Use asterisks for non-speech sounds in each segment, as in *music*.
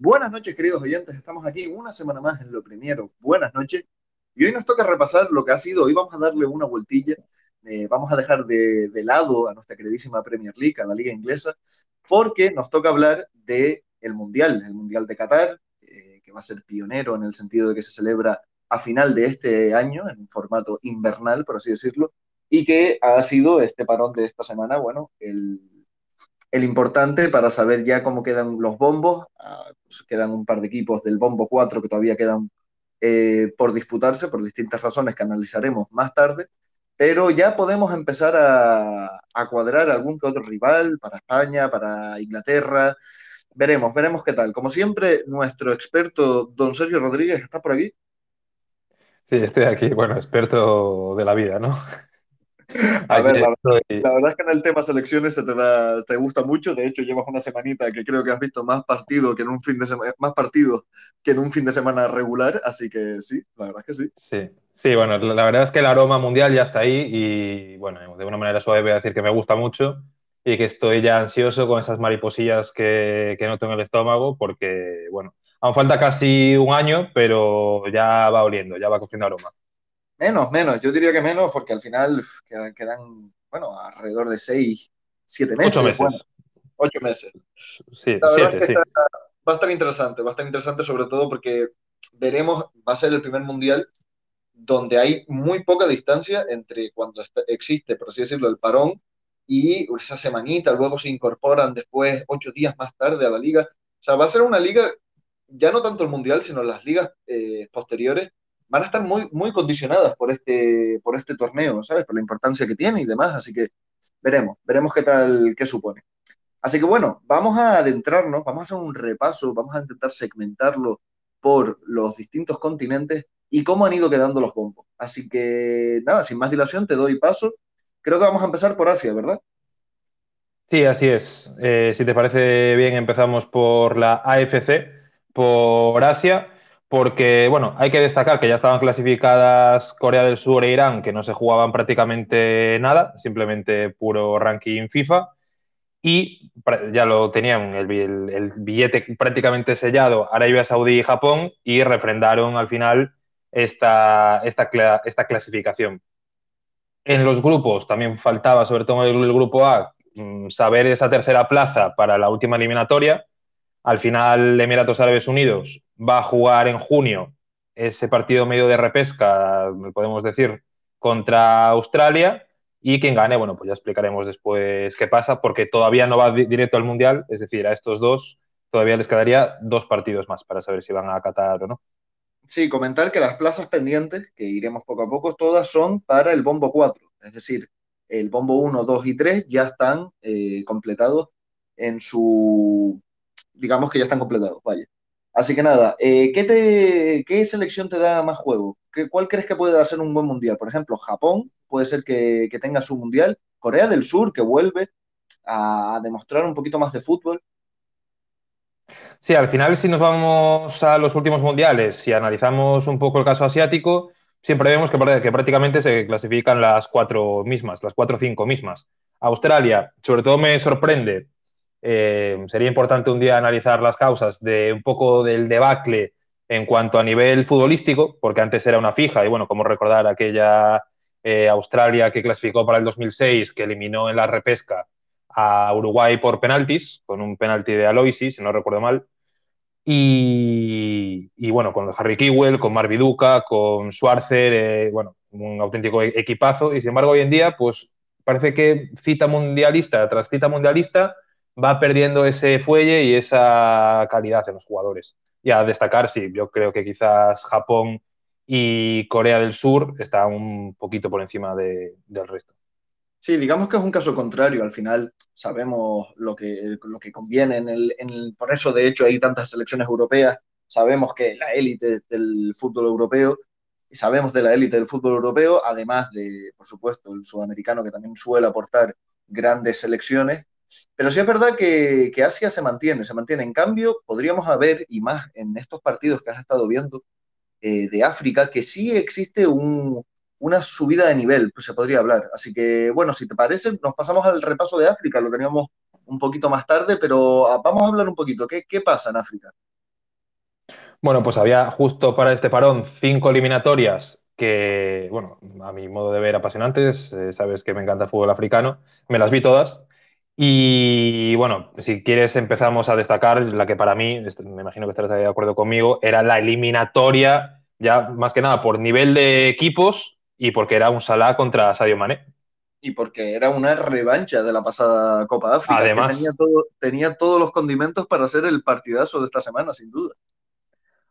Buenas noches, queridos oyentes. Estamos aquí una semana más en lo primero. Buenas noches. Y hoy nos toca repasar lo que ha sido. Hoy vamos a darle una vueltilla. Eh, vamos a dejar de, lado a nuestra queridísima Premier League, a la liga inglesa, porque nos toca hablar del el Mundial, el Mundial de Qatar, eh, que va a ser pionero en el sentido de que se celebra a final de este año, en un formato invernal, por así decirlo, y que ha sido este parón de esta semana, bueno, el, el importante para saber ya cómo quedan los bombos. Ah, pues quedan un par de equipos del bombo 4 que todavía quedan eh, por disputarse por distintas razones que analizaremos más tarde. Pero ya podemos empezar a, a cuadrar algún que otro rival para España, para Inglaterra. Veremos, veremos qué tal. Como siempre, nuestro experto, don Sergio Rodríguez, está por aquí. Sí, estoy aquí, bueno, experto de la vida, ¿no? A ver, la, verdad es que en el tema selecciones se te, da, te gusta mucho. De hecho, llevas una semanita que creo que has visto más partido que en un fin de semana, más partidos que en un fin de semana regular. Así que sí, la verdad es que sí. Sí, sí, bueno, la verdad es que el aroma mundial ya está ahí y bueno, de una manera suave voy a decir que me gusta mucho y que estoy ya ansioso con esas mariposillas que, que noto en el estómago porque, bueno, aún falta casi un año, pero ya va oliendo, ya va cogiendo aroma. Menos, menos. Yo diría que menos porque al final quedan, bueno, alrededor de seis, siete meses. Ocho meses. ocho meses. Sí, siete, sí. va a estar interesante, va a estar interesante sobre todo porque veremos, va a ser el primer mundial donde hay muy poca distancia entre cuando existe, por así decirlo, el parón y esa semanita, luego se incorporan después ocho días más tarde a la liga. O sea, va a ser una liga, ya no tanto el mundial, sino las ligas eh, posteriores, van a estar muy, muy condicionadas por este, por este torneo, ¿sabes? Por la importancia que tiene y demás, así que veremos, veremos qué tal, qué supone. Así que bueno, vamos a adentrarnos, vamos a hacer un repaso, vamos a intentar segmentarlo por los distintos continentes y cómo han ido quedando los bombos. Así que nada, sin más dilación, te doy paso. Creo que vamos a empezar por Asia, ¿verdad? Sí, así es. Eh, si te parece bien, empezamos por la AFC, por Asia porque, bueno, hay que destacar que ya estaban clasificadas Corea del Sur e Irán, que no se jugaban prácticamente nada, simplemente puro ranking FIFA, y ya lo tenían el, billete prácticamente sellado Arabia Saudí y Japón, y refrendaron al final esta, esta, esta clasificación. En los grupos también faltaba, sobre todo en el grupo A, mm, saber esa tercera plaza para la última eliminatoria, al final, Emiratos Árabes Unidos va a jugar en junio ese partido medio de repesca, podemos decir, contra Australia. Y quien gane, bueno, pues ya explicaremos después qué pasa, porque todavía no va directo al Mundial, es decir, a estos dos todavía les quedaría dos partidos más para saber si van a Qatar o no. Sí, comentar que las plazas pendientes, que iremos poco a poco, todas son para el bombo 4, es decir, el bombo 1, 2 y 3 ya están eh, completados en su, digamos que ya están completados, vaya. Así que nada, eh, ¿qué, te, ¿qué selección te da más juego? ¿Qué, ¿Cuál crees que puede hacer un buen mundial? Por ejemplo, Japón puede ser que, que tenga su mundial, Corea del Sur que vuelve a demostrar un poquito más de fútbol. Sí, al final si nos vamos a los últimos mundiales, si analizamos un poco el caso asiático, siempre vemos que, que prácticamente se clasifican las cuatro mismas, las cuatro o cinco mismas. Australia, sobre todo me sorprende eh, sería importante un día analizar las causas de un poco del debacle en cuanto a nivel futbolístico, porque antes era una fija, y bueno, como recordar aquella eh, Australia que clasificó para el 2006, que eliminó en la repesca a Uruguay por penaltis, con un penalti de Aloisi, si no recuerdo mal. Y, bueno, con Harry Kewell, con Marvi Duca, con Schwarzer, eh, bueno, un auténtico equipazo. Y sin embargo, hoy en día, pues parece que cita mundialista tras cita mundialista va perdiendo ese fuelle y esa calidad en los jugadores. Y a destacar, sí, yo creo que quizás Japón y Corea del Sur están un poquito por encima del resto. Sí, digamos que es un caso contrario. Al final sabemos lo que, lo que conviene. En el, en por eso, de hecho, hay tantas selecciones europeas. Sabemos que la élite del fútbol europeo, y sabemos de la élite del fútbol europeo, además de, por supuesto, el sudamericano que también suele aportar grandes selecciones, pero sí es verdad que, Asia se mantiene, se mantiene. En cambio, podríamos haber, y más en estos partidos que has estado viendo eh, de África, que sí existe una subida de nivel, pues se podría hablar. Así que, bueno, si te parece, nos pasamos al repaso de África, lo teníamos un poquito más tarde, pero ah, vamos a hablar un poquito. ¿Qué, qué pasa en África? Bueno, pues había justo para este parón cinco eliminatorias que, bueno, a mi modo de ver apasionantes, eh, sabes que me encanta el fútbol africano, me las vi todas. Y bueno, si quieres empezamos a destacar la que para mí, este, me imagino que estarás de acuerdo conmigo, era la eliminatoria, ya más que nada por nivel de equipos y porque era un Salah contra Sadio Mané. Y porque era una revancha de la pasada Copa de África. Además, tenía, todo, tenía todos los condimentos para hacer el partidazo de esta semana, sin duda.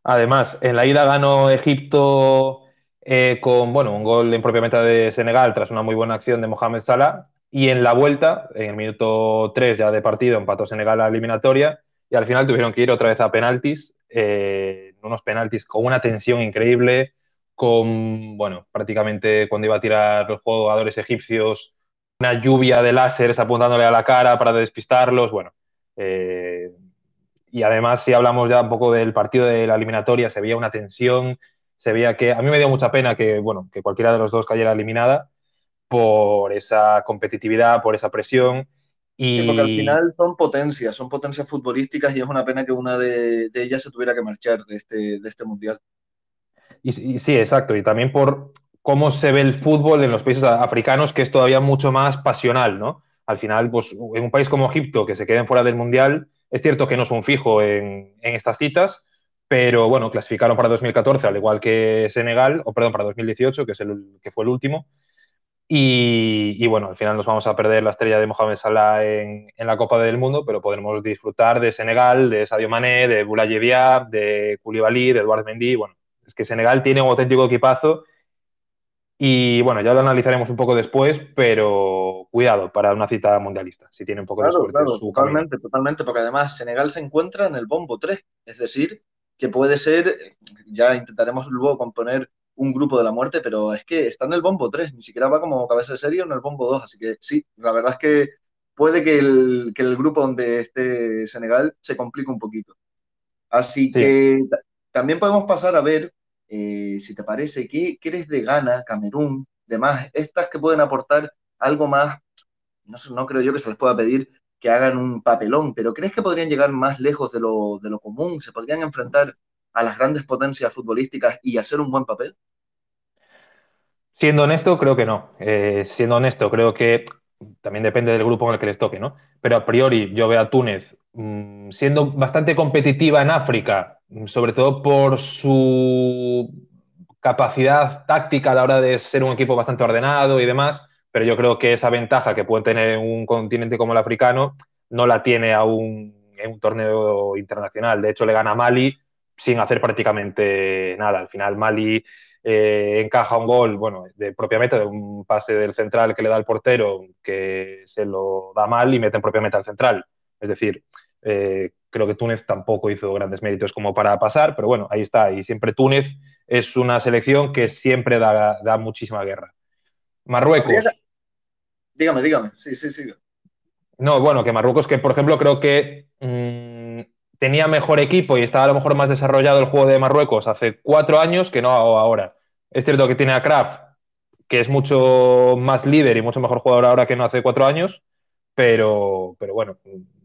Además, en la ida ganó Egipto eh, con bueno, un gol en propia meta de Senegal tras una muy buena acción de Mohamed Salah. Y en la vuelta, en el minuto 3 ya de partido, empató Senegal a la eliminatoria. Y al final tuvieron que ir otra vez a penaltis, eh, unos penaltis con una tensión increíble, con, bueno, prácticamente cuando iba a tirar los jugadores egipcios, una lluvia de láseres apuntándole a la cara para despistarlos. Bueno, eh, y además, si hablamos ya un poco del partido de la eliminatoria, se veía una tensión, se veía que a mí me dio mucha pena que, bueno, que cualquiera de los dos cayera eliminada por esa competitividad, por esa presión. Y... Sí, porque al final son potencias, son potencias futbolísticas y es una pena que una de, de ellas se tuviera que marchar de este, de este mundial. Y, y, sí, exacto, y también por cómo se ve el fútbol en los países africanos, que es todavía mucho más pasional, ¿no? Al final, pues en un país como Egipto, que se queden fuera del mundial, es cierto que no es un fijo en, en, estas citas, pero bueno, clasificaron para 2014, al igual que Senegal, o perdón, para 2018, que, es el, que fue el último. Y, y, bueno, al final nos vamos a perder la estrella de Mohamed Salah en, en, la Copa del Mundo, pero podremos disfrutar de Senegal, de Sadio Mané, de Boulaye de Koulibaly, de Eduard Mendy. Bueno, es que Senegal tiene un auténtico equipazo y bueno, ya lo analizaremos un poco después, pero cuidado para una cita mundialista, si tiene un poco claro, de suerte. Claro, su totalmente, camino. totalmente, porque además Senegal se encuentra en el bombo 3, es decir, que puede ser, ya intentaremos luego componer un grupo de la muerte, pero es que está en el bombo 3, ni siquiera va como cabeza de serie en el bombo 2, así que sí, la verdad es que puede que el, que el grupo donde esté Senegal se complique un poquito. Así sí. que también podemos pasar a ver eh, si te parece, ¿qué crees de Ghana, Camerún, demás, estas que pueden aportar algo más? No, no, creo yo que se les pueda pedir que hagan un papelón, pero ¿crees que podrían llegar más lejos de lo, de lo común? ¿Se podrían enfrentar a las grandes potencias futbolísticas y hacer un buen papel? Siendo honesto, creo que no. Eh, siendo honesto, creo que también depende del grupo en el que les toque, ¿no? Pero a priori yo veo a Túnez mmm, siendo bastante competitiva en África, sobre todo por su capacidad táctica a la hora de ser un equipo bastante ordenado y demás, pero yo creo que esa ventaja que puede tener un continente como el africano no la tiene aún en un torneo internacional. De hecho, le gana a Mali sin hacer prácticamente nada. Al final, Mali eh, encaja un gol, bueno, de propia meta, de un pase del central que le da al portero, que se lo da mal y mete en propia meta al central. Es decir, eh, creo que Túnez tampoco hizo grandes méritos como para pasar, pero bueno, ahí está. Y siempre Túnez es una selección que siempre da, da muchísima guerra. Marruecos. Dígame, dígame. Sí, sí, sí. No, bueno, que Marruecos, que por ejemplo creo que mmm, tenía mejor equipo y estaba a lo mejor más desarrollado el juego de Marruecos hace cuatro años que no ahora. Es cierto que tiene a Kraft, que es mucho más líder y mucho mejor jugador ahora que no hace cuatro años, pero, pero bueno.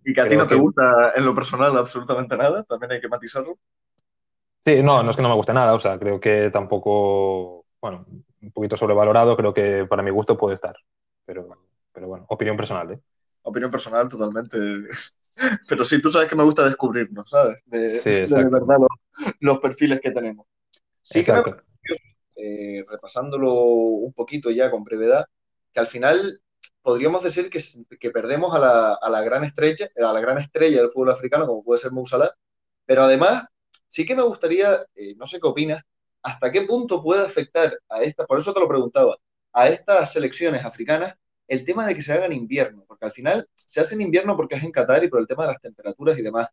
Y que a ti no te que... gusta en lo personal absolutamente nada, también hay que matizarlo. Sí, no, no es que no me guste nada, o sea, creo que tampoco, bueno, un poquito sobrevalorado, creo que para mi gusto puede estar, pero, pero bueno, opinión personal, ¿eh? Opinión personal totalmente. *laughs* Pero sí, tú sabes que me gusta descubrirnos, ¿sabes? De, sí, de, de verdad los, los, perfiles que tenemos. Sí exacto. que me eh, repasándolo un poquito ya con brevedad, que al final podríamos decir que, que perdemos a la, a la, gran estrella, a la gran estrella del fútbol africano, como puede ser Moussala, pero además sí que me gustaría, eh, no sé qué opinas, hasta qué punto puede afectar a esta, por eso te lo preguntaba, a estas selecciones africanas el tema de que se haga en invierno, porque al final se hace en invierno porque es en Qatar y por el tema de las temperaturas y demás.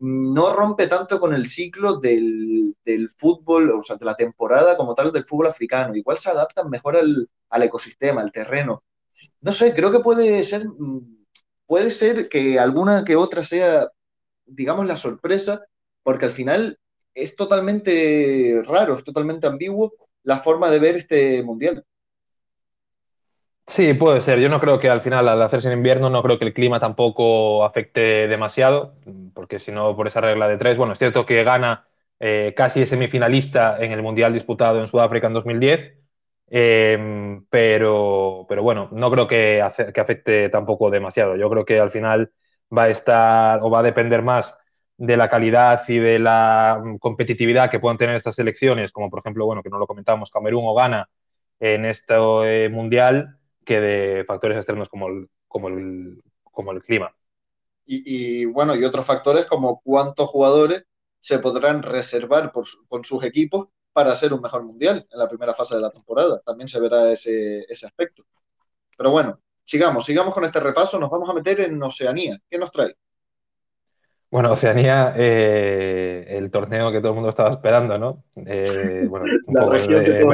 No rompe tanto con el ciclo del, fútbol, o sea, de la temporada como tal del fútbol africano. Igual se adaptan mejor al, al ecosistema, al terreno. No sé, creo que puede ser, puede ser que alguna que otra sea, digamos, la sorpresa, porque al final es totalmente raro, es totalmente ambiguo la forma de ver este mundial. Sí, puede ser. Yo no creo que al final, al hacerse en invierno, no creo que el clima tampoco afecte demasiado, porque si no, por esa regla de tres, bueno, es cierto que Ghana eh, casi semifinalista en el Mundial disputado en Sudáfrica en 2010. Em, pero, pero bueno, no creo que, que afecte tampoco demasiado. Yo creo que al final va a estar o va a depender más de la calidad y de la mm, competitividad que puedan tener estas selecciones, como por ejemplo, bueno, que no lo comentamos, Camerún o Ghana en este eh, mundial, que de factores externos como el, como el, como el clima. Y, bueno, y otros factores como cuántos jugadores se podrán reservar por, con sus equipos para hacer un mejor mundial en la primera fase de la temporada. También se verá ese, ese aspecto. Pero bueno, sigamos, sigamos con este repaso. Nos vamos a meter en Oceanía. ¿Qué nos trae? Bueno, Oceanía, eh, el torneo que todo el mundo estaba esperando, ¿no? Eh, *laughs* bueno, un poco de,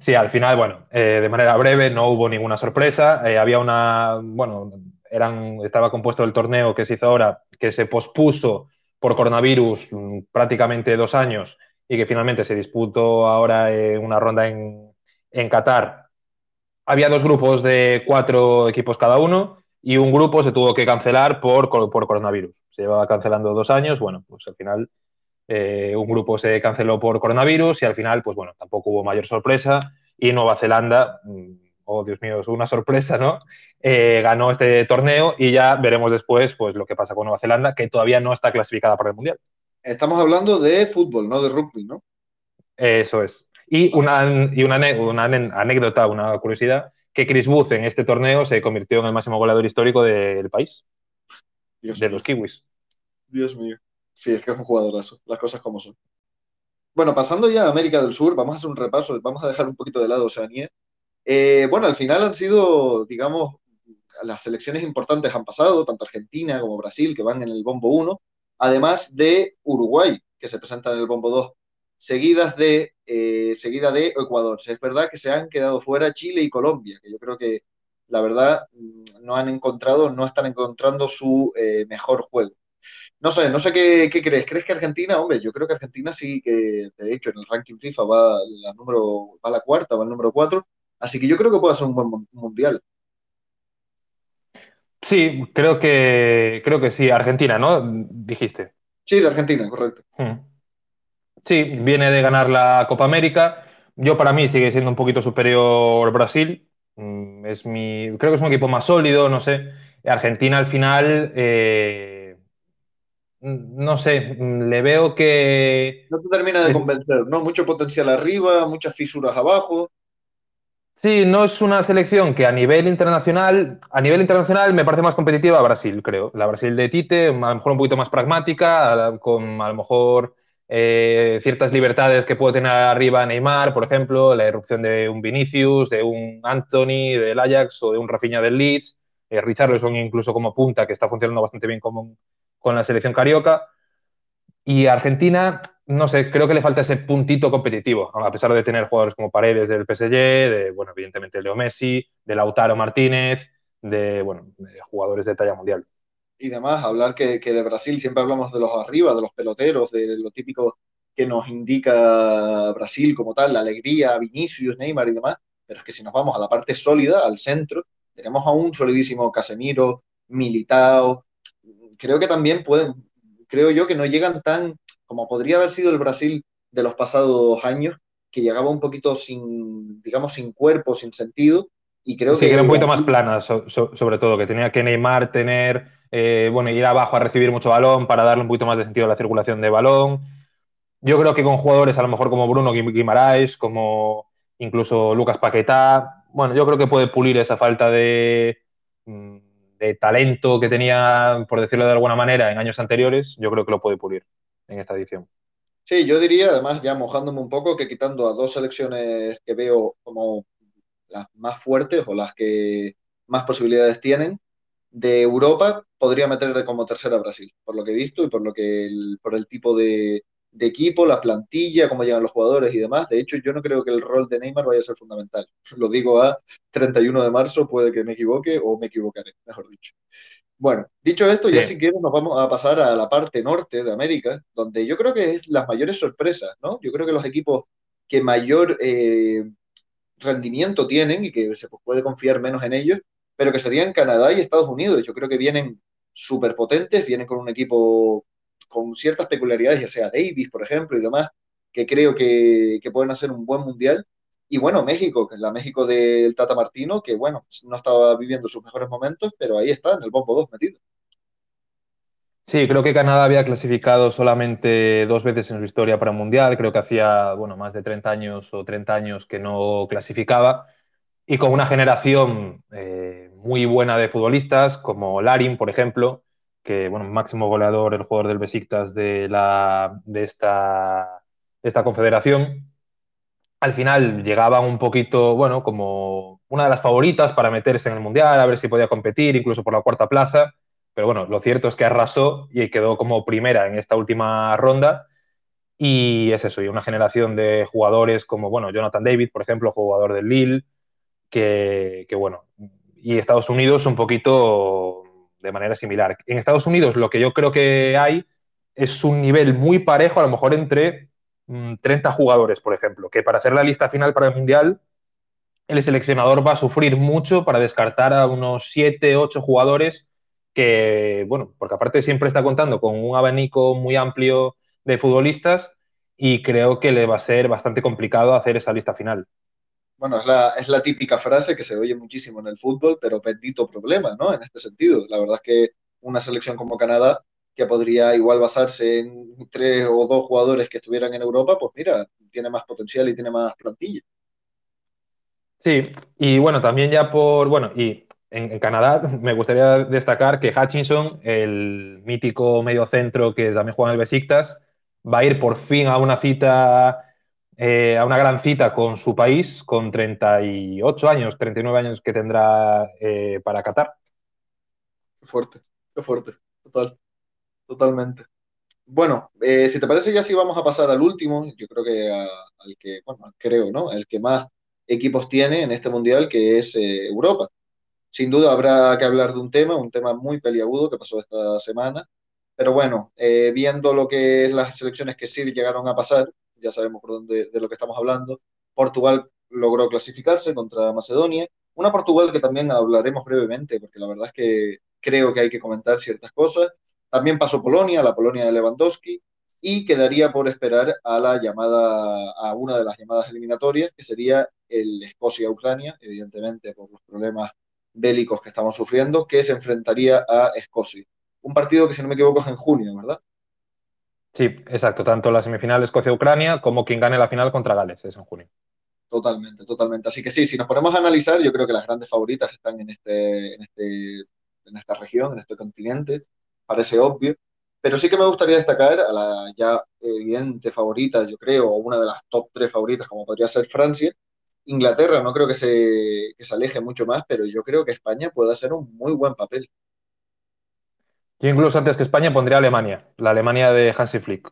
Sí, al final, bueno, eh, de manera breve, no hubo ninguna sorpresa. había una, bueno, eran, estaba compuesto el torneo que se hizo ahora, que se pospuso por coronavirus mm, prácticamente dos años y que finalmente se disputó ahora en una ronda en, en Qatar. Había dos grupos de cuatro equipos cada uno y un grupo se tuvo que cancelar por, por coronavirus. Se llevaba cancelando dos años, bueno, pues al final eh, un grupo se canceló por coronavirus y al final, pues bueno, tampoco hubo mayor sorpresa y Nueva Zelanda, mm, oh Dios mío, es una sorpresa, ¿no? Eh, ganó este torneo y ya veremos después pues lo que pasa con Nueva Zelanda, que todavía no está clasificada para el Mundial. Estamos hablando de fútbol, no de rugby, ¿no? Eso es. Y una, y una, una anécdota, una curiosidad, que Chris Booth en este torneo se convirtió en el máximo goleador histórico del país, de los kiwis. Dios mío. Sí, es que es un jugadorazo, las cosas como son. Bueno, pasando ya a América del Sur, vamos a hacer un repaso, vamos a dejar un poquito de lado Oceanía. Eh, bueno, al final han sido, digamos, las selecciones importantes han pasado, tanto Argentina como Brasil, que van en el bombo 1, además de Uruguay, que se presenta en el bombo 2 seguidas de, eh, seguida de Ecuador. Es verdad que se han quedado fuera Chile y Colombia, que yo creo que la verdad mm, no han encontrado, no están encontrando su eh, mejor juego. No sé, no sé qué, crees. ¿Crees que Argentina, hombre, yo creo que Argentina sí que, de hecho, en el ranking FIFA va la número, va la cuarta, va el número cuatro, así que yo creo que puede ser un buen mundial. Sí, creo que, creo que sí. Argentina, ¿no? Dijiste. Sí, de Argentina, correcto. Hmm. Sí, viene de ganar la Copa América. Yo para mí sigue siendo un poquito superior Brasil. Mm, es mi, creo que es un equipo más sólido, no sé. Argentina al final, eh, no sé, le veo que... No te termina de convencer, ¿no? Mucho potencial arriba, muchas fisuras abajo. Sí, no es una selección que a nivel internacional, a nivel internacional me parece más competitiva a Brasil, creo. La Brasil de Tite, a lo mejor un poquito más pragmática, con a lo mejor eh, ciertas libertades que puede tener arriba Neymar, por ejemplo, la erupción de un Vinicius, de un Anthony del Ajax o de un Rafinha del Leeds, eh, Richarlison incluso como punta, que está funcionando bastante bien con, con la selección carioca. Y Argentina, no sé, creo que le falta ese puntito competitivo, a pesar de tener jugadores como Paredes del PSG, de, bueno, evidentemente Leo Messi, de Lautaro Martínez, de, bueno, jugadores de talla mundial y demás, hablar que, que, de Brasil siempre hablamos de los arriba, de los peloteros, de lo típico que nos indica Brasil como tal, la alegría, Vinicius, Neymar y demás, pero es que si nos vamos a la parte sólida, al centro, tenemos a un solidísimo Casemiro, Militao, creo que también pueden, creo yo que no llegan tan como podría haber sido el Brasil de los pasados años, que llegaba un poquito sin, digamos, sin cuerpo, sin sentido, y creo sí, que... era un poquito más plana, sobre todo, que tenía que Neymar tener eh, bueno, ir abajo a recibir mucho balón para darle un poquito más de sentido a la circulación de balón. Yo creo que con jugadores a lo mejor como Bruno Guimaraes, como incluso Lucas Paquetá, bueno, yo creo que puede pulir esa falta de, mm, de talento que tenía, por decirlo de alguna manera, en años anteriores, yo creo que lo puede pulir en esta edición. Sí, yo diría, además, ya mojándome un poco, que quitando a dos selecciones que veo como las más fuertes o las que más posibilidades tienen, de Europa podría meter como tercera Brasil, por lo que he visto y por lo que por el tipo de, equipo, la plantilla, cómo llegan los jugadores y demás. De hecho, yo no creo que el rol de Neymar vaya a ser fundamental. *laughs* Lo digo a 31 de marzo, puede que me equivoque o me equivocaré, mejor dicho. Bueno, dicho esto, ya si quieres nos vamos a pasar a la parte norte de América, donde yo creo que es las mayores sorpresas, ¿no? Yo creo que los equipos que mayor eh, rendimiento tienen y que se puede confiar menos en ellos pero que serían Canadá y Estados Unidos. Yo creo que vienen súper potentes, vienen con un equipo con ciertas peculiaridades, ya sea Davis, por ejemplo, y demás, que creo que, que pueden hacer un buen mundial. Y bueno, México, que es la México del Tata Martino, que bueno, no estaba viviendo sus mejores momentos, pero ahí está, en el bombo 2 metido. Sí, creo que Canadá había clasificado solamente dos veces en su historia para el Mundial. Creo que hacía bueno, más de 30 años o 30 años que no clasificaba. Y con una generación eh, muy buena de futbolistas, como Larin, por ejemplo, que, bueno, máximo goleador, el jugador del Besiktas de, la, de, esta, esta confederación. Al final llegaban un poquito, bueno, como una de las favoritas para meterse en el Mundial, a ver si podía competir, incluso por la cuarta plaza pero bueno, lo cierto es que arrasó y quedó como primera en esta última ronda. Y es eso, y una generación de jugadores como, bueno, Jonathan David, por ejemplo, jugador del Lille, que, bueno, y Estados Unidos un poquito de manera similar. En Estados Unidos lo que yo creo que hay es un nivel muy parejo, a lo mejor entre 30 mm, jugadores, por ejemplo, que para hacer la lista final para el Mundial, el seleccionador va a sufrir mucho para descartar a unos 7, 8 jugadores que, bueno, porque aparte siempre está contando con un abanico muy amplio de futbolistas y creo que le va a ser bastante complicado hacer esa lista final. Bueno, es la, es la típica frase que se oye muchísimo en el fútbol, pero bendito problema, ¿no? En este sentido. La verdad es que una selección como Canadá, que podría igual basarse en tres o dos jugadores que estuvieran en Europa, pues mira, tiene más potencial y tiene más plantilla. Sí, y bueno, también ya por, bueno, y en, Canadá *laughs* me gustaría destacar que Hutchinson, el mítico mediocentro que también juega en el Besiktas, va a ir por fin a una cita, eh, a una gran cita con su país, con 38 años, 39 años que tendrá eh, para Qatar. Fuerte, qué fuerte, total, totalmente. Bueno, eh, si te parece ya sí vamos a pasar al último, yo creo que al que, bueno, creo, ¿no? El que más equipos tiene en este mundial, que es Europa sin duda habrá que hablar de un tema, un tema muy peliagudo que pasó esta semana. Pero bueno, viendo lo que es las selecciones que sí llegaron a pasar, ya sabemos por dónde de lo que estamos hablando. Portugal logró clasificarse contra Macedonia. Una Portugal que también hablaremos brevemente, porque la verdad es que creo que hay que comentar ciertas cosas. También pasó Polonia, la Polonia de Lewandowski, y quedaría por esperar a la llamada, a una de las llamadas eliminatorias, que sería el Escocia-Ucrania, evidentemente por los problemas bélicos que estamos sufriendo, que se enfrentaría a Escocia. Un partido que, si no me equivoco, es en junio, ¿verdad? Sí, exacto. Tanto la semifinal Escocia-Ucrania como quien gane la final contra Gales es en junio. Totalmente, totalmente. Así que sí, si nos ponemos a analizar, yo creo que las grandes favoritas están en, este, en, este, en esta región, en este continente, parece obvio. Pero sí que me gustaría destacar a la ya evidente favorita, yo creo, o una de las top tres favoritas, como podría ser Francia, Inglaterra no creo que se, se aleje mucho más, pero yo creo que España puede hacer un muy buen papel. Yo incluso antes que España pondría Alemania, la Alemania de Hansi Flick.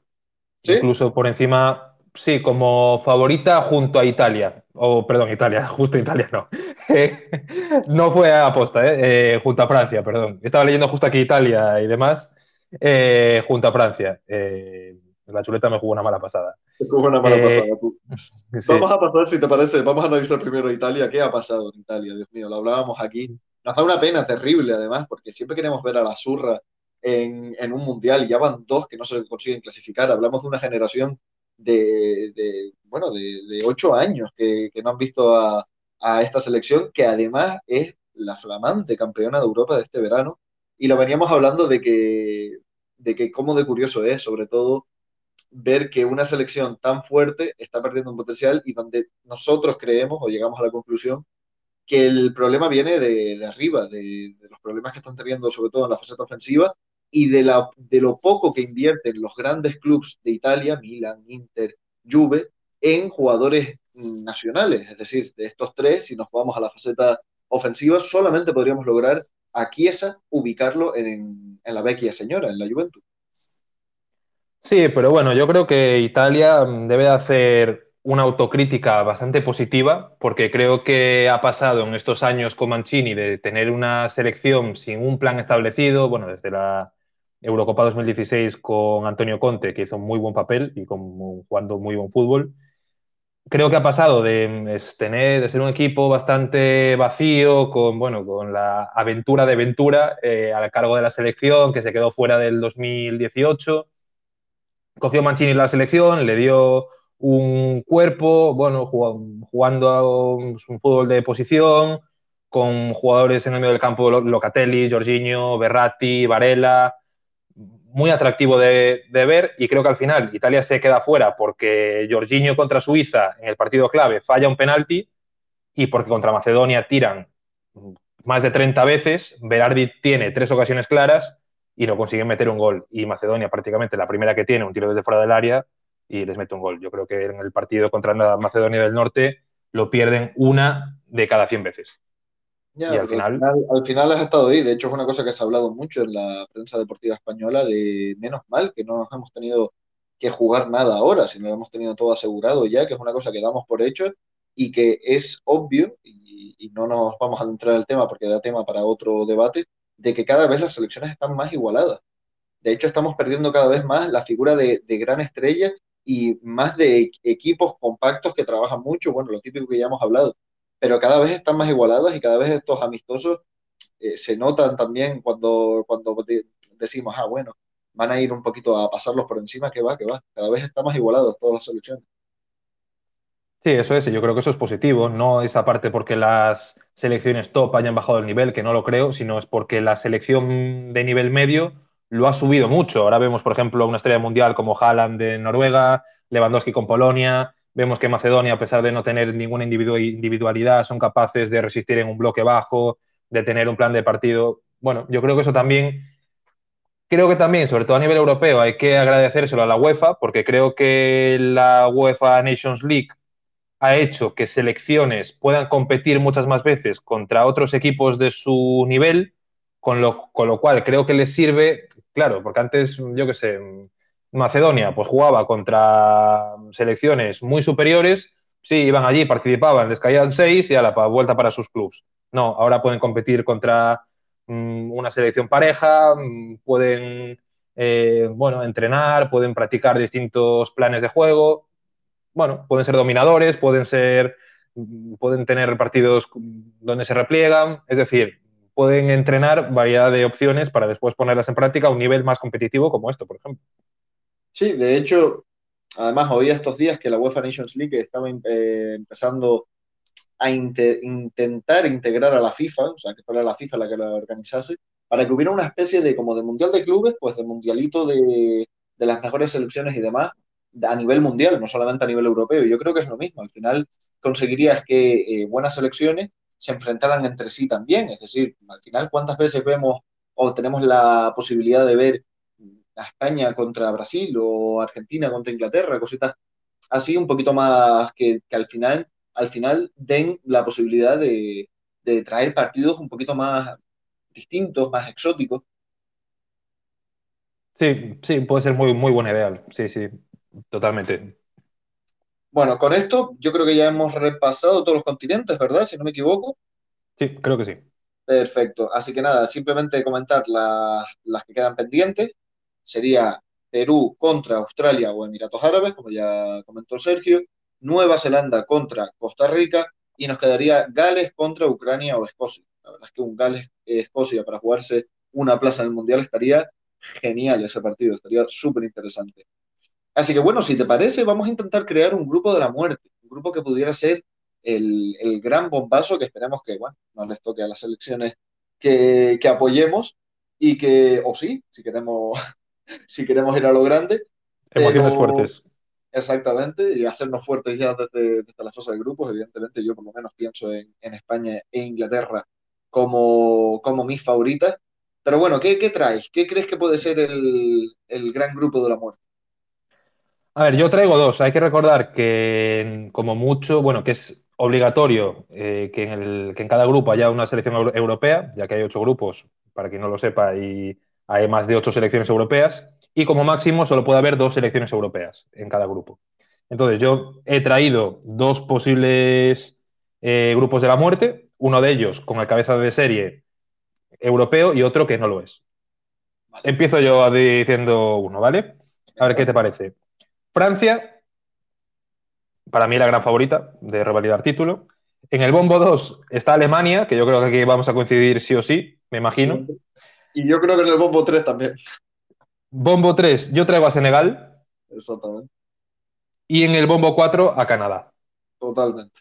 Incluso por encima, sí, como favorita junto a Italia. O, perdón, Italia, *laughs* justo Italia no. *laughs* no fue a aposta, ¿eh? ¿eh? junto a Francia, perdón. Estaba leyendo justo aquí Italia y demás, eh, junto a Francia. Eh, la chuleta me jugó una mala pasada. jugó una mala pasada, *laughs* Vamos a pasar, si te parece, vamos a analizar primero Italia. ¿Qué ha pasado en Italia? Dios mío, lo hablábamos aquí. Nos da una pena terrible, además, porque siempre queremos ver a la zurra en, un mundial ya van dos que no se consiguen clasificar. Hablamos de una generación de, de bueno, de, ocho años que, no han visto a, esta selección, que además es la flamante campeona de Europa de este verano. Y lo veníamos hablando de que, de que cómo de curioso es, sobre todo ver que una selección tan fuerte está perdiendo un potencial y donde nosotros creemos o llegamos a la conclusión que el problema viene de, de arriba, de, de, los problemas que están teniendo sobre todo en la faceta ofensiva y de, la, de lo poco que invierten los grandes clubes de Italia, Milan, Inter, Juve, en jugadores nacionales. Es decir, de estos tres, si nos vamos a la faceta ofensiva, solamente podríamos lograr a Chiesa ubicarlo en, en la vecchia señora, en la Juventus. Sí, pero bueno, yo creo que Italia mm, debe hacer una autocrítica bastante positiva, porque creo que ha pasado en estos años con Mancini de tener una selección sin un plan establecido, bueno, desde la Eurocopa 2016 con Antonio Conte, que hizo un muy buen papel y con, jugando muy buen fútbol. Creo que ha pasado de, tener, de ser un equipo bastante vacío, con, bueno, con la aventura de Ventura eh, al cargo de la selección, que se quedó fuera del 2018 cogió Mancini la selección, le dio un cuerpo, bueno, jugando a un fútbol de posición, con jugadores en el medio del campo, Locatelli, Jorginho, Berratti, Varela, muy atractivo de, ver y creo que al final Italia se queda fuera porque Jorginho contra Suiza en el partido clave falla un penalti y porque contra Macedonia tiran más de 30 veces, Berardi tiene tres ocasiones claras y no consiguen meter un gol. Y Macedonia prácticamente la primera que tiene, un tiro desde fuera del área y les mete un gol. Yo creo que en el partido contra la Macedonia del Norte lo pierden una de cada 100 veces. Y al final... al final... has estado ahí. De hecho, es una cosa que se ha hablado mucho en la prensa deportiva española de menos mal que no nos hemos tenido que jugar nada ahora, sino hemos tenido todo asegurado ya, que es una cosa que damos por hecho y que es obvio, y, y no nos vamos a adentrar en el tema porque da tema para otro debate, de que cada vez las selecciones están más igualadas. De hecho, estamos perdiendo cada vez más la figura de, gran estrella y más de equipos compactos que trabajan mucho, bueno, lo típico que ya hemos hablado, pero cada vez están más igualadas y cada vez estos amistosos eh, se notan también cuando, cuando decimos, ah, bueno, van a ir un poquito a pasarlos por encima, que va, que va. Cada vez están más igualados todas las selecciones. Sí, eso es, y yo creo que eso es positivo, no esa parte porque las selecciones top hayan bajado el nivel, que no lo creo, sino es porque la selección de nivel medio lo ha subido mucho. Ahora vemos, por ejemplo, una estrella mundial como Haaland de Noruega, Lewandowski con Polonia, vemos que Macedonia, a pesar de no tener ninguna individualidad, son capaces de resistir en un bloque bajo, de tener un plan de partido. Bueno, yo creo que eso también creo que también, sobre todo a nivel europeo, hay que agradecérselo a la UEFA, porque creo que la UEFA Nations League ha hecho que selecciones puedan competir muchas más veces contra otros equipos de su nivel, con lo, con lo cual creo que les sirve, claro, porque antes, yo qué sé, Macedonia pues jugaba contra selecciones muy superiores, sí, iban allí, participaban, les caían seis y a la vuelta para sus clubes. No, ahora pueden competir contra mm, una selección pareja, mm, pueden, eh, bueno, entrenar, pueden practicar distintos planes de juego bueno, pueden ser dominadores, pueden ser, pueden tener partidos donde se repliegan, es decir, pueden entrenar variedad de opciones para después ponerlas en práctica a un nivel más competitivo como esto, por ejemplo. Sí, de hecho, además oí estos días que la UEFA Nations League estaba eh, empezando a intentar integrar a la FIFA, o sea, que fuera la FIFA la que la organizase, para que hubiera una especie de como de mundial de clubes, pues de mundialito de, de las mejores selecciones y demás, a nivel mundial, no solamente a nivel europeo. Yo creo que es lo mismo. Al final conseguirías que eh, buenas selecciones se enfrentaran entre sí también. Es decir, al final, ¿cuántas veces vemos o tenemos la posibilidad de ver a España contra Brasil o Argentina contra Inglaterra, cositas así un poquito más que, al final al final den la posibilidad de, de traer partidos un poquito más distintos, más exóticos. Sí, sí, puede ser muy, muy buena idea. Sí, sí. Totalmente. Bueno, con esto yo creo que ya hemos repasado todos los continentes, ¿verdad? Si no me equivoco. Sí, creo que sí. Perfecto. Así que nada, simplemente comentar las, que quedan pendientes. Sería Perú contra Australia o Emiratos Árabes, como ya comentó Sergio. Nueva Zelanda contra Costa Rica. Y nos quedaría Gales contra Ucrania o Escocia. La verdad es que un Gales-Escocia para jugarse una plaza en el Mundial estaría genial ese partido, estaría súper interesante. Así que bueno, si te parece, vamos a intentar crear un grupo de la muerte, un grupo que pudiera ser el, gran bombazo que esperemos que, bueno, no les toque a las elecciones que, apoyemos y que, o sí, si queremos, si queremos ir a lo grande. Emociones fuertes. Exactamente, y hacernos fuertes ya desde, desde la fase de grupos. Evidentemente, yo por lo menos pienso en, España e Inglaterra como, como mis favoritas. Pero bueno, ¿qué, qué traes? ¿Qué crees que puede ser el, el gran grupo de la muerte? A ver, yo traigo dos. Hay que recordar que como mucho, bueno, que es obligatorio eh, que, en cada grupo haya una selección europea, ya que hay ocho grupos, para quien no lo sepa, y hay más de ocho selecciones europeas, y como máximo solo puede haber dos selecciones europeas en cada grupo. Entonces, yo he traído dos posibles eh, grupos de la muerte, uno de ellos con el cabeza de serie europeo y otro que no lo es. Empiezo yo diciendo uno, ¿vale? A ver qué te parece. Francia, para mí la gran favorita de revalidar título. En el bombo 2 está Alemania, que yo creo que aquí vamos a coincidir sí o sí, me imagino. Y yo creo que en el bombo 3 también. Bombo 3, yo traigo a Senegal. exactamente. Y en el bombo 4 a Canadá. Totalmente.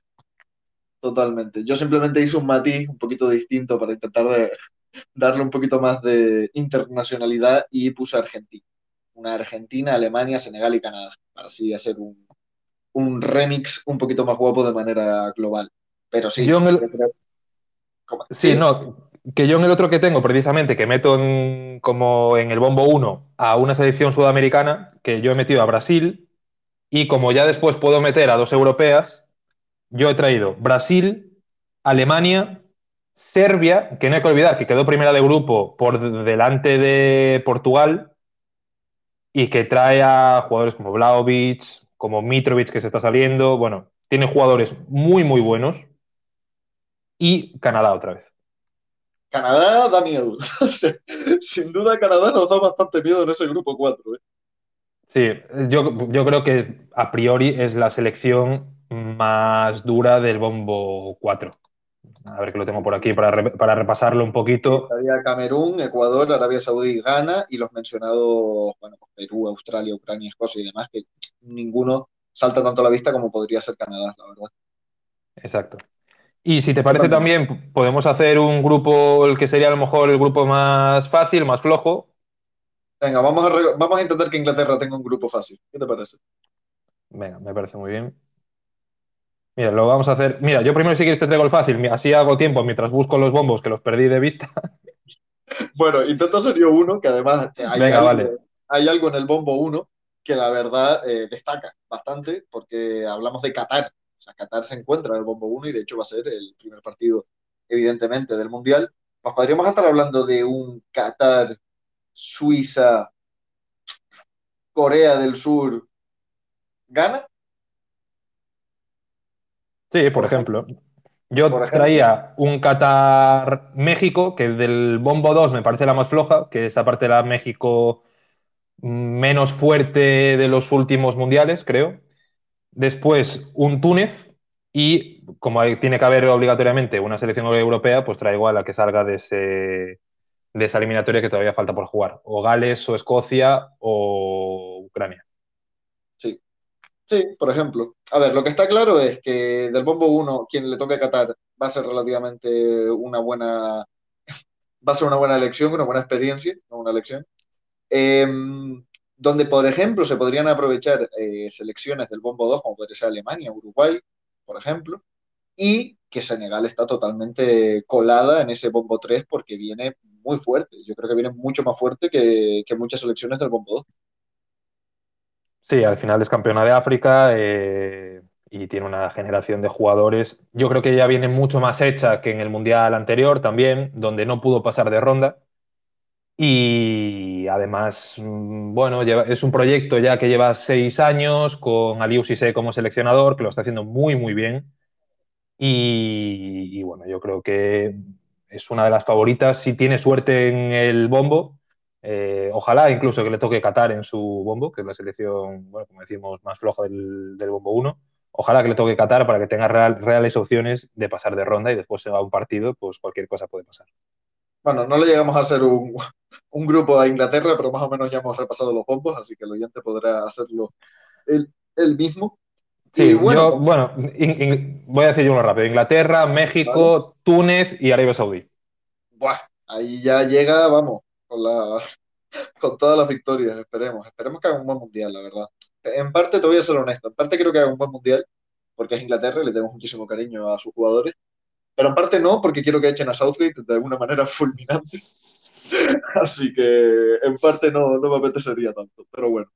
Totalmente. Yo simplemente hice un matiz un poquito distinto para intentar de *laughs* darle un poquito más de internacionalidad y puse Argentina. Una Argentina, Alemania, Senegal y Canadá. Para así hacer un, un remix un poquito más guapo de manera global. Pero sí. Yo en el... Sí, sí, no, que yo en el otro que tengo, precisamente, que meto en, como en el bombo 1 a una selección sudamericana, que yo he metido a Brasil, y como ya después puedo meter a dos europeas, yo he traído Brasil, Alemania, Serbia, que no hay que olvidar que quedó primera de grupo por delante de Portugal, y que trae a jugadores como Vlaovic, como Mitrovic, que se está saliendo. Bueno, tiene jugadores muy, muy buenos. Y Canadá otra vez. Canadá da miedo. *laughs* Sin duda, Canadá nos da bastante miedo en ese grupo 4. ¿eh? Sí, yo, yo creo que a priori es la selección más dura del bombo 4. A ver que lo tengo por aquí para, para repasarlo un poquito. Estaría Camerún, Ecuador, Arabia Saudí, Ghana y los mencionados, bueno, pues Perú, Australia, Ucrania, Escocia y demás, que ninguno salta tanto a la vista como podría ser Canadá, la verdad. Exacto. Y si te parece también, podemos hacer un grupo, el que sería a lo mejor el grupo más fácil, más flojo. Venga, vamos a, vamos a intentar que Inglaterra tenga un grupo fácil. ¿Qué te parece? Venga, me parece muy bien. Mira, lo vamos a hacer. Mira, yo primero si quieres te traigo el fácil, así hago tiempo mientras busco los bombos que los perdí de vista. *laughs* Bueno, intento ser yo uno, que además hay, Venga, algo, vale. hay algo en el bombo 1 que la verdad eh, destaca bastante, porque hablamos de Qatar. Sea, Qatar se encuentra en el bombo 1 y de hecho va a ser el primer partido, evidentemente, del Mundial. Pues podríamos estar hablando de un Qatar, Suiza, Corea del Sur, Ghana. Sí, por ejemplo. Yo Por ejemplo. traía un Qatar México, que del bombo 2 me parece la más floja, que es aparte de la México menos fuerte de los últimos mundiales, creo. Después un Túnez y como tiene que haber obligatoriamente una selección europea, pues traigo a la que salga de, ese, de esa eliminatoria que todavía falta por jugar. O Gales, o Escocia, o Ucrania. Sí. Sí, por ejemplo. A ver, lo que está claro es que del bombo 1, quien le toque a Qatar va a ser relativamente una buena, *laughs* va a ser una buena elección, una buena experiencia, una elección. Eh, donde, por ejemplo, se podrían aprovechar eh, selecciones del bombo 2, como podría ser Alemania, Uruguay, por ejemplo, y que Senegal está totalmente colada en ese bombo 3 porque viene muy fuerte. Yo creo que viene mucho más fuerte que, muchas selecciones del bombo 2. Sí, al final es campeona de África eh, y tiene una generación de jugadores. Yo creo que ya viene mucho más hecha que en el Mundial anterior también, donde no pudo pasar de ronda. Y además, mm, bueno, es un proyecto ya que lleva seis años con Aliou Cissé como seleccionador, que lo está haciendo muy, muy bien. Y, bueno, yo creo que es una de las favoritas. Si tiene suerte en el bombo, eh, ojalá incluso que le toque Qatar en su bombo, que es la selección, bueno, como decimos, más floja del, del bombo 1. Ojalá que le toque Qatar para que tenga real- reales opciones de pasar de ronda y después se va a un partido, pues cualquier cosa puede pasar. Bueno, no le llegamos a hacer un, un grupo a Inglaterra, pero más o menos ya hemos repasado los bombos, así que el oyente podrá hacerlo él, él mismo. Sí, Y bueno, yo, bueno, in- in- voy a decir yo uno rápido. Inglaterra, México, Túnez y Arabia Saudí. buah, ahí ya llega, vamos, con la, con todas las victorias, esperemos. Esperemos que haga un buen mundial, la verdad. En parte, te voy a ser honesto, en parte creo que haga un buen mundial, porque es Inglaterra y le tenemos muchísimo cariño a sus jugadores, pero en parte no, porque quiero que echen a Southgate de alguna manera *laughs* fulminante. Así que en parte no, no me apetecería tanto, pero bueno,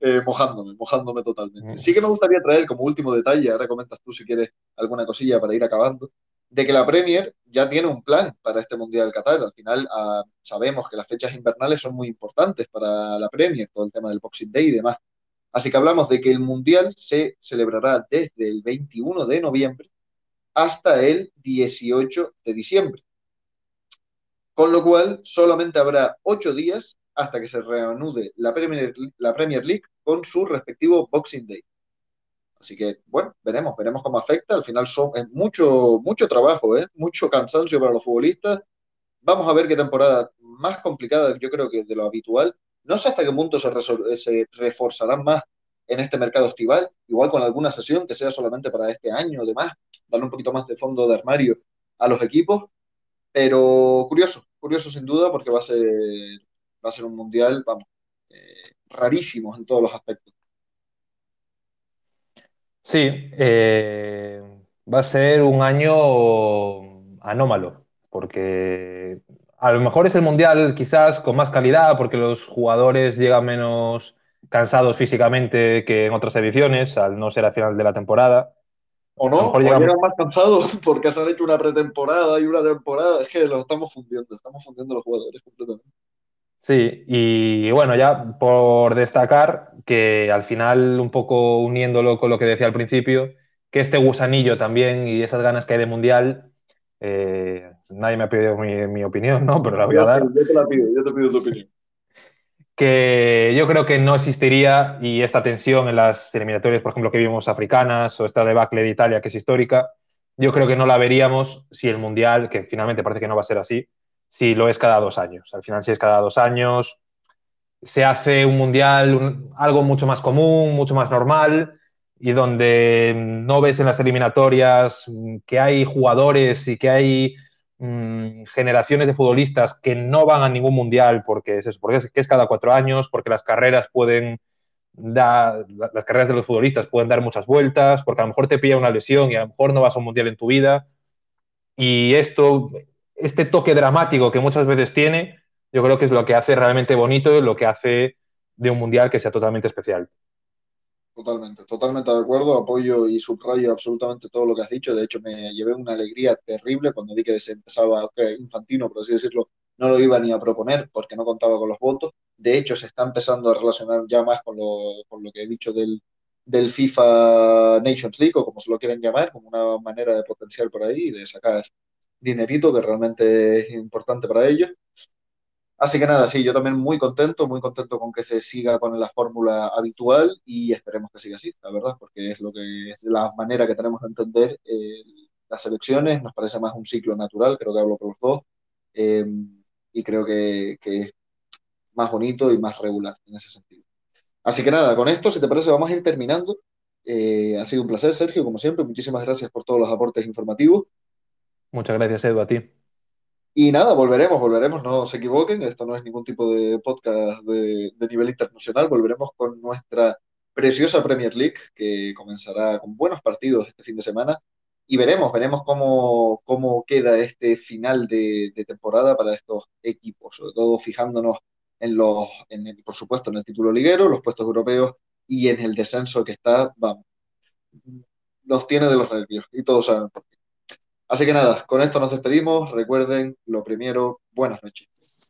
eh, mojándome, mojándome totalmente. Sí que me gustaría traer como último detalle, ahora comentas tú si quieres alguna cosilla para ir acabando, de que la Premier ya tiene un plan para este Mundial Qatar. Al final ah, sabemos que las fechas invernales son muy importantes para la Premier, todo el tema del Boxing Day y demás. Así que hablamos de que el Mundial se celebrará desde el 21 de noviembre hasta el 18 de diciembre. Con lo cual, solamente habrá ocho días hasta que se reanude la Premier, la Premier League con su respectivo Boxing Day. Así que, bueno, veremos, veremos cómo afecta. Al final son, es mucho, mucho trabajo, ¿eh? mucho cansancio para los futbolistas. Vamos a ver qué temporada más complicada, yo creo que de lo habitual. No sé hasta qué punto se, se reforzarán más en este mercado estival, igual con alguna sesión que sea solamente para este año, además, darle un poquito más de fondo de armario a los equipos, pero curioso, curioso sin duda, porque va a ser, va a ser un mundial, vamos, eh, rarísimo en todos los aspectos. Sí, eh, va a ser un año anómalo, porque a lo mejor es el mundial quizás con más calidad, porque los jugadores llegan menos cansados físicamente que en otras ediciones, al no ser a final de la temporada. O no, o llegan más cansados *laughs* porque se han hecho una pretemporada y una temporada. Es que los estamos fundiendo, estamos fundiendo los jugadores completamente. Sí, y bueno, ya por destacar que al final, un poco uniéndolo con lo que decía al principio, que este gusanillo también y esas ganas que hay de mundial, eh, nadie me ha pedido mi, opinión, ¿no? Pero la voy a dar. Yo te la pido, yo te pido tu opinión que yo creo que no existiría y esta tensión en las eliminatorias, por ejemplo, que vimos africanas o esta debacle de Italia, que es histórica, yo creo que no la veríamos si el Mundial, que finalmente parece que no va a ser así, si lo es cada dos años. Al final, si es cada dos años, se hace un Mundial algo mucho más común, mucho más normal y donde no ves en las eliminatorias que hay jugadores y que hay Mm, generaciones de futbolistas que no van a ningún mundial porque es eso, porque es, que es cada cuatro años, porque las carreras pueden dar, las carreras de los futbolistas pueden dar muchas vueltas, porque a lo mejor te pilla una lesión y a lo mejor no vas a un mundial en tu vida. Y esto, este toque dramático que muchas veces tiene, yo creo que es lo que hace realmente bonito lo que hace de un mundial que sea totalmente especial. Totalmente, totalmente de acuerdo, apoyo y subrayo absolutamente todo lo que has dicho. De hecho, me llevé una alegría terrible cuando vi que se empezaba, que Infantino, por así decirlo, no lo iba ni a proponer porque no contaba con los votos. De hecho, se está empezando a relacionar ya más con lo, con lo que he dicho del, del FIFA Nations League, o como se lo quieren llamar, como una manera de potenciar por ahí y de sacar dinerito que realmente es importante para ellos. Así que nada, sí, yo también muy contento, muy contento con que se siga con la fórmula habitual y esperemos que siga así, la verdad, porque es lo que es la manera que tenemos de entender eh, las elecciones, nos parece más un ciclo natural, creo que hablo por los dos, eh, y creo que, es más bonito y más regular en ese sentido. Así que nada, con esto, si te parece, vamos a ir terminando. Eh, ha sido un placer, Sergio, como siempre. Muchísimas gracias por todos los aportes informativos. Muchas gracias, Edu, a ti. Y nada, volveremos, volveremos, no se equivoquen, esto no es ningún tipo de podcast de, nivel internacional, volveremos con nuestra preciosa Premier League que comenzará con buenos partidos este fin de semana y veremos, veremos cómo, cómo queda este final de, temporada para estos equipos, sobre todo fijándonos en los, en por supuesto, en el título liguero, los puestos europeos y en el descenso que está, vamos, nos tiene de los nervios y todos saben por qué. Así que nada, con esto nos despedimos. Recuerden, lo primero, buenas noches.